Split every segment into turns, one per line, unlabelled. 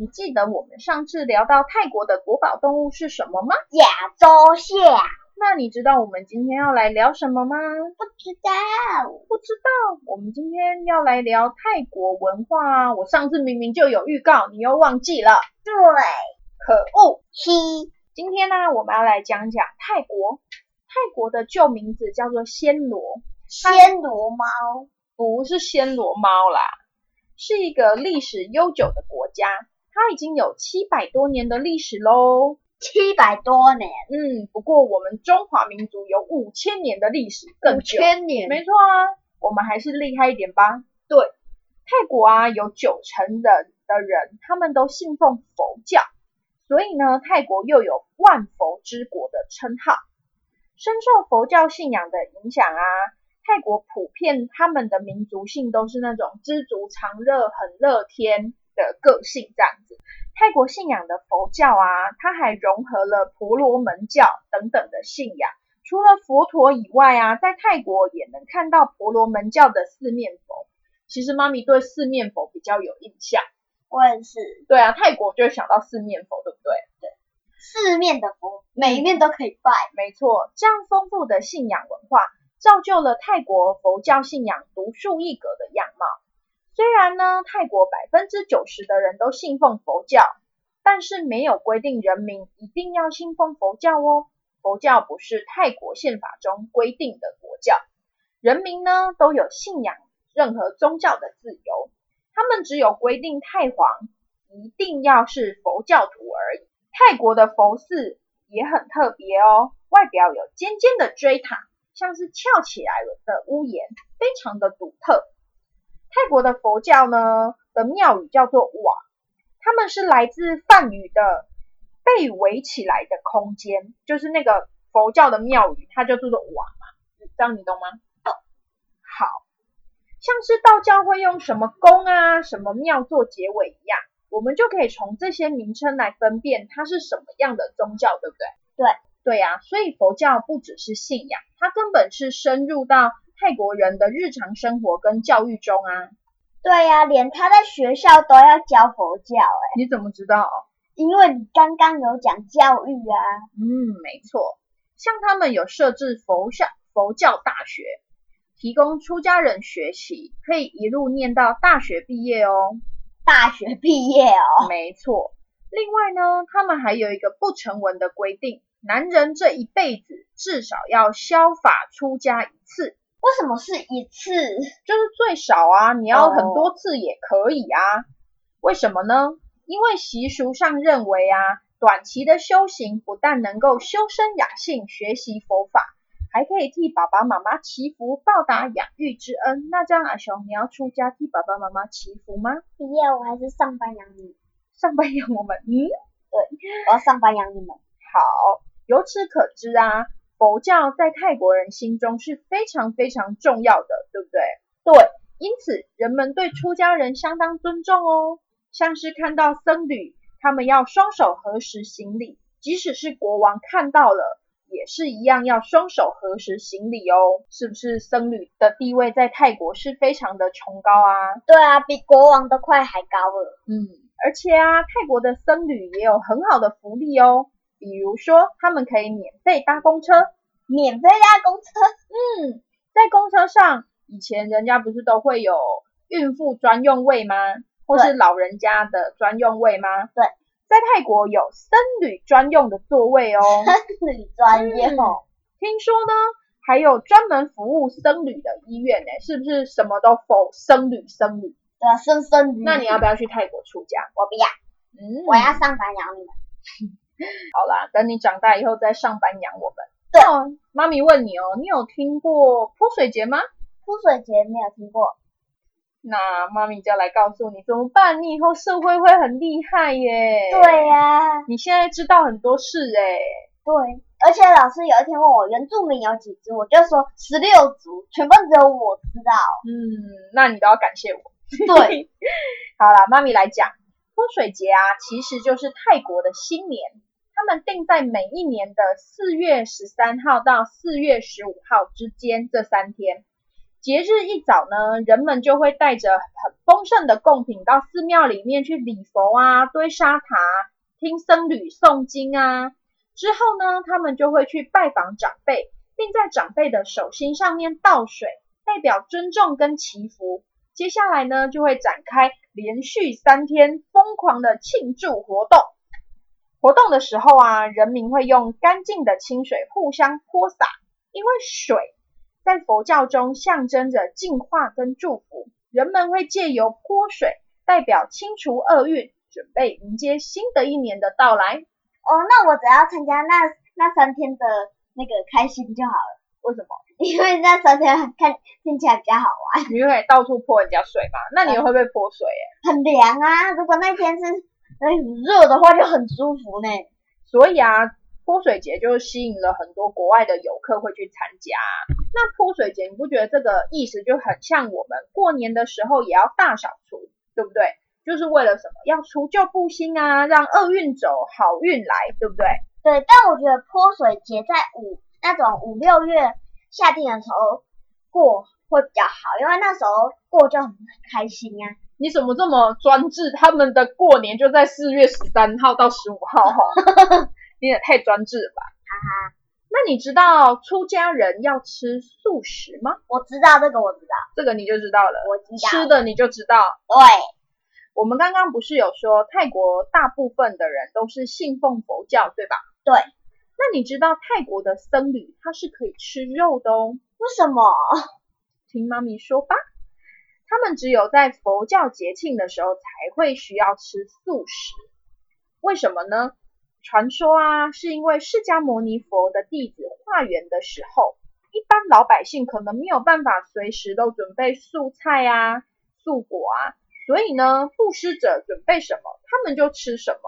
你记得我们上次聊到泰国的国宝动物是什么吗？
亚洲象。
那你知道我们今天要来聊什么吗？
不知道，
不知道。我们今天要来聊泰国文化。我上次明明就有预告，你又忘记了。
对，
可恶。
七。
今天呢，我们要来讲讲泰国。泰国的旧名字叫做暹罗。
暹罗猫？
不是暹罗猫啦。是一个历史悠久的国家，它已经有七百多年的历史喽。
七百多年，
嗯，不过我们中华民族有五千年的历史，更
久。五千年，
没错啊，我们还是厉害一点吧。对，泰国啊，有九成的的人，他们都信奉佛教，所以呢，泰国又有万佛之国的称号。深受佛教信仰的影响啊。泰国普遍他们的民族性都是那种知足常乐、很乐天的个性这样子。泰国信仰的佛教啊，它还融合了婆罗门教等等的信仰。除了佛陀以外啊，在泰国也能看到婆罗门教的四面佛。其实妈咪对四面佛比较有印象。
我也是。
对啊，泰国就会想到四面佛，对不对？
对，四面的佛，每一面都可以拜。
没错，这样丰富的信仰文化。造就了泰国佛教信仰独树一格的样貌。虽然呢，泰国百分之九十的人都信奉佛教，但是没有规定人民一定要信奉佛教哦。佛教不是泰国宪法中规定的国教，人民呢都有信仰任何宗教的自由。他们只有规定太皇一定要是佛教徒而已。泰国的佛寺也很特别哦，外表有尖尖的锥塔。像是翘起来了的屋檐，非常的独特。泰国的佛教呢的庙宇叫做瓦，他们是来自梵语的被围起来的空间，就是那个佛教的庙宇，它就叫做瓦嘛，这样你懂吗？好，像是道教会用什么宫啊、什么庙做结尾一样，我们就可以从这些名称来分辨它是什么样的宗教，对不对？
对。
对呀，所以佛教不只是信仰，它根本是深入到泰国人的日常生活跟教育中啊。
对呀，连他在学校都要教佛教，哎，
你怎么知道？
因为你刚刚有讲教育啊。
嗯，没错，像他们有设置佛教佛教大学，提供出家人学习，可以一路念到大学毕业哦。
大学毕业哦。
没错，另外呢，他们还有一个不成文的规定。男人这一辈子至少要消法出家一次，
为什么是一次？
就是最少啊，你要很多次也可以啊。为什么呢？因为习俗上认为啊，短期的修行不但能够修身养性、学习佛法，还可以替爸爸妈妈祈福，报答养育之恩。那这样阿雄，你要出家替爸爸妈妈祈福吗？
不要，我还是上班养你。
上班养我们？嗯，
对，我要上班养你们。
好。由此可知啊，佛教在泰国人心中是非常非常重要的，对不对？对，因此人们对出家人相当尊重哦。像是看到僧侣，他们要双手合十行礼，即使是国王看到了，也是一样要双手合十行礼哦。是不是僧侣的地位在泰国是非常的崇高啊？
对啊，比国王都快还高了。
嗯，而且啊，泰国的僧侣也有很好的福利哦。比如说，他们可以免费搭公车，
免费搭公车。
嗯，在公车上，以前人家不是都会有孕妇专用位吗？或是老人家的专用位吗？
对，
在泰国有僧侣专用的座位哦。
僧侣专业哦，
听说呢，还有专门服务僧侣的医院呢，是不是什么都否僧侣僧侣？
对啊，生生女。
那你要不要去泰国出家？
我不要，
嗯
我要上班养你们。
好啦，等你长大以后再上班养我们。
对
那妈咪问你哦，你有听过泼水节吗？
泼水节没有听过，
那妈咪就要来告诉你怎么办，你以后社会会很厉害耶。
对呀、
你现在知道很多事哎。
对，而且老师有一天问我原住民有几族，我就说十六族，全部只有我知道。
嗯，那你都要感谢我。
对，
好啦，妈咪来讲，泼水节啊，其实就是泰国的新年，他定在每一年的四月十三号到四月十五号之间这三天。节日一早呢，人们就会带着很丰盛的贡品到寺庙里面去礼佛啊、堆沙塔、听僧侣诵经啊。之后呢，他们就会去拜访长辈，并在长辈的手心上面倒水，代表尊重跟祈福。接下来呢，就会展开连续三天疯狂的庆祝活动。活动的时候啊，人民会用干净的清水互相泼洒，因为水在佛教中象征着净化跟祝福，人们会借由泼水代表清除厄运，准备迎接新的一年的到来。
哦，那我只要参加那那三天的那个开心就好了，
为什么？
因为那三天很看听起来比较好玩，
你会到处泼人家水嘛？那你会不会泼水、欸？
很凉啊。如果那天是呃很热的话，就很舒服呢。
所以啊，泼水节就吸引了很多国外的游客会去参加。那泼水节，你不觉得这个意思就很像我们过年的时候也要大扫除，对不对？就是为了什么？要除旧布新啊，让厄运走，好运来，对不对？
对，但我觉得泼水节在五那种五六月夏天的时候过会比较好，因为那时候过就很开心啊。
你怎么这么专制？他们的过年就在四月十三号到十五号哈，你也太专制了吧！
哈哈，
那你知道出家人要吃素食吗？
我知道这个，我知道，
这个你就知道了。
我知道。
吃的你就知道。
对，
我们刚刚不是有说泰国大部分的人都是信奉佛教，对吧？
对。
那你知道泰国的僧侣他是可以吃肉的哦？
为什么？
听妈咪说吧。他们只有在佛教节庆的时候才会需要吃素食。为什么呢？传说啊，是因为释迦牟尼佛的弟子化缘的时候，一般老百姓可能没有办法随时都准备素菜啊、素果啊，所以呢，布施者准备什么，他们就吃什么。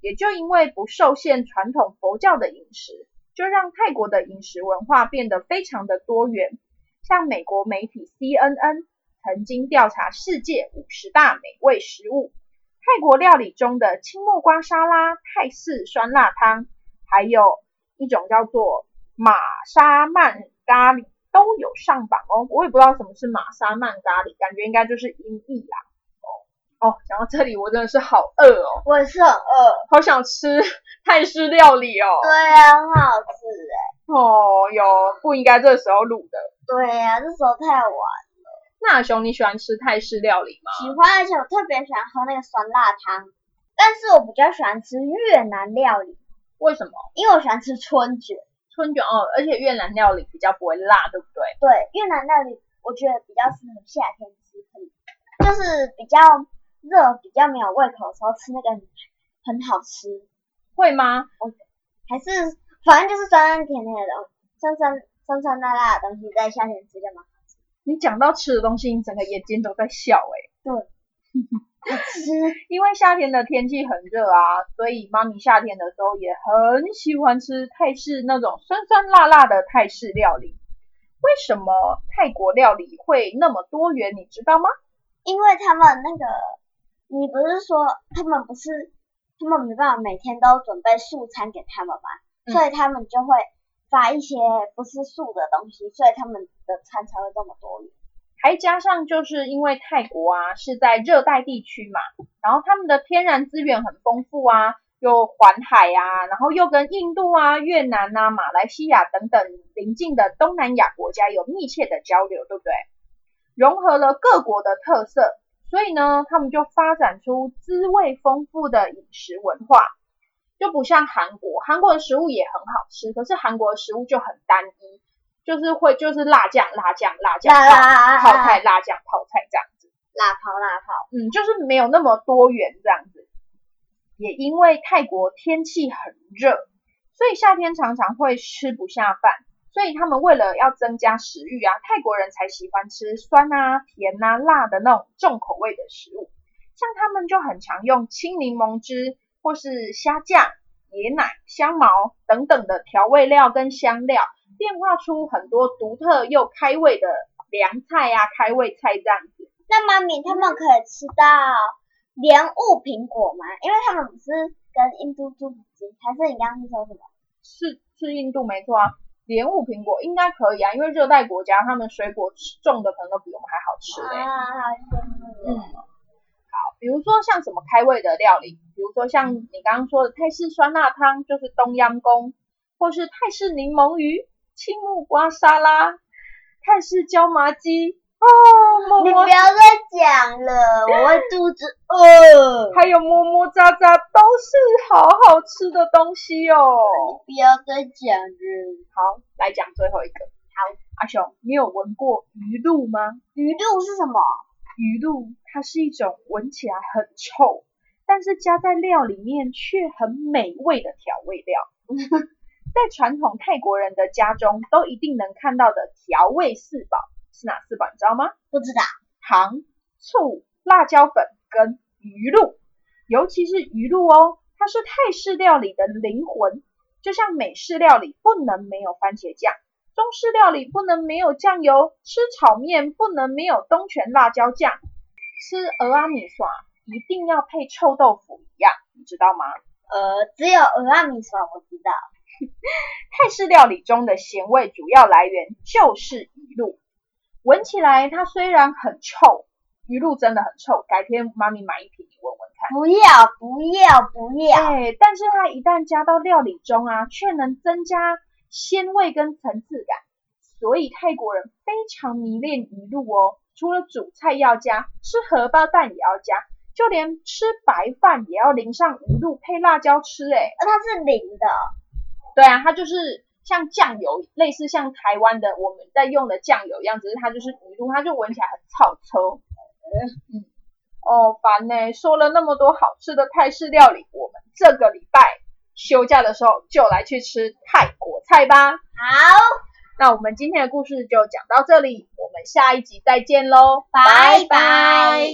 也就因为不受限传统佛教的饮食，就让泰国的饮食文化变得非常的多元。像美国媒体 CNN 曾经调查世界五十大美味食物，泰国料理中的青木瓜沙拉、泰式酸辣汤，还有一种叫做玛莎曼咖喱都有上榜哦。我也不知道什么是玛莎曼咖喱，感觉应该就是音译啦。哦哦，讲到这里我真的是好饿哦，
我也是很饿。
好想吃泰式料理哦。
对啊，很好吃哎。
哦，有不应该这时候录的。
对呀、这时候太晚。
那阿雄，你喜欢吃泰式料理吗？
喜欢，而且我特别喜欢喝那个酸辣汤，但是我比较喜欢吃越南料理，
为什么？
因为我喜欢吃春卷。
春卷哦，而且越南料理比较不会辣，对不对？
对，越南料理我觉得比较适合夏天吃，很就是比较热、比较没有胃口的时候吃那个很很好吃，
会吗？
还是反正就是酸酸甜甜的东酸酸酸酸辣辣的东西，在夏天吃就蛮好
你讲到吃的东西，你整个眼睛都在笑哎、
吃。
因为夏天的天气很热啊，所以妈咪夏天的时候也很喜欢吃泰式那种酸酸辣辣的泰式料理。为什么泰国料理会那么多元？你知道吗？
因为他们那个，你不是说他们不是，他们没办法每天都准备素餐给他们嘛，
嗯
所以他们就会发一些不是素的东西，所以他们的餐才会这么多元。
还加上就是因为泰国啊是在热带地区嘛，然后他们的天然资源很丰富啊，又环海啊，然后又跟印度啊、越南啊、马来西亚等等邻近的东南亚国家有密切的交流，对不对？融合了各国的特色，所以呢，他们就发展出滋味丰富的饮食文化，就不像韩国，韩国的食物也很好吃，可是韩国的食物就很单一，就是会就是辣酱、辣酱、辣酱泡泡菜、辣酱泡菜这样子，
辣泡辣泡，
嗯，就是没有那么多元这样子。也因为泰国天气很热，所以夏天常常会吃不下饭。所以他们为了要增加食欲啊，泰国人才喜欢吃酸啊、甜啊、辣的那种重口味的食物。像他们就很常用青柠檬汁或是虾酱、椰奶、香茅等等的调味料跟香料，变化出很多独特又开胃的凉菜啊、开胃菜这样子。
那妈咪他们可以吃到莲雾苹果吗？因为他们不是跟印度住不近，还是你刚刚是说什么？
是是印度没错啊。莲雾苹果应该可以啊，因为热带国家他们水果种的可能都比我们还好吃嘞。
啊，好羡慕
嗯，好，比如说像什么开胃的料理，比如说像你刚刚说的泰式酸辣汤，就是冬阴功，或是泰式柠檬鱼、青木瓜沙拉、泰式椒麻鸡哦，
你不要再讲了，我会肚子饿。
还有么么喳喳，都是好好吃的东西哦。
不要再讲了。
好，来讲最后一个。好，阿雄，你有闻过鱼露吗？
鱼露是什么？
鱼露它是一种闻起来很臭，但是加在料里面却很美味的调味料。在传统泰国人的家中，都一定能看到的调味四宝是哪四宝？你知道吗？
不知道。
糖、醋、辣椒粉跟鱼露，尤其是鱼露哦，它是泰式料理的灵魂。就像美式料理不能没有番茄酱，中式料理不能没有酱油，吃炒面不能没有东泉辣椒酱，吃俄阿米耍一定要配臭豆腐一样，你知道吗？
呃，只有俄阿米耍我知道。
泰式料理中的咸味主要来源就是鱼露，闻起来它虽然很臭，鱼露真的很臭，改天妈咪买一瓶你闻闻看。
不要不要不要！
哎，但是它一旦加到料理中啊，却能增加鲜味跟层次感，所以泰国人非常迷恋鱼露哦。除了煮菜要加，吃荷包蛋也要加，就连吃白饭也要淋上鱼露配辣椒吃。哎，
呃它是淋的。
对啊，它就是像酱油，类似像台湾的我们在用的酱油一样，只是它就是鱼露，它就闻起来很臭臭。嗯，哦，烦呢、说了那么多好吃的泰式料理，我们这个礼拜休假的时候就来去吃泰国菜吧。
好，
那我们今天的故事就讲到这里，我们下一集再见喽，
拜拜。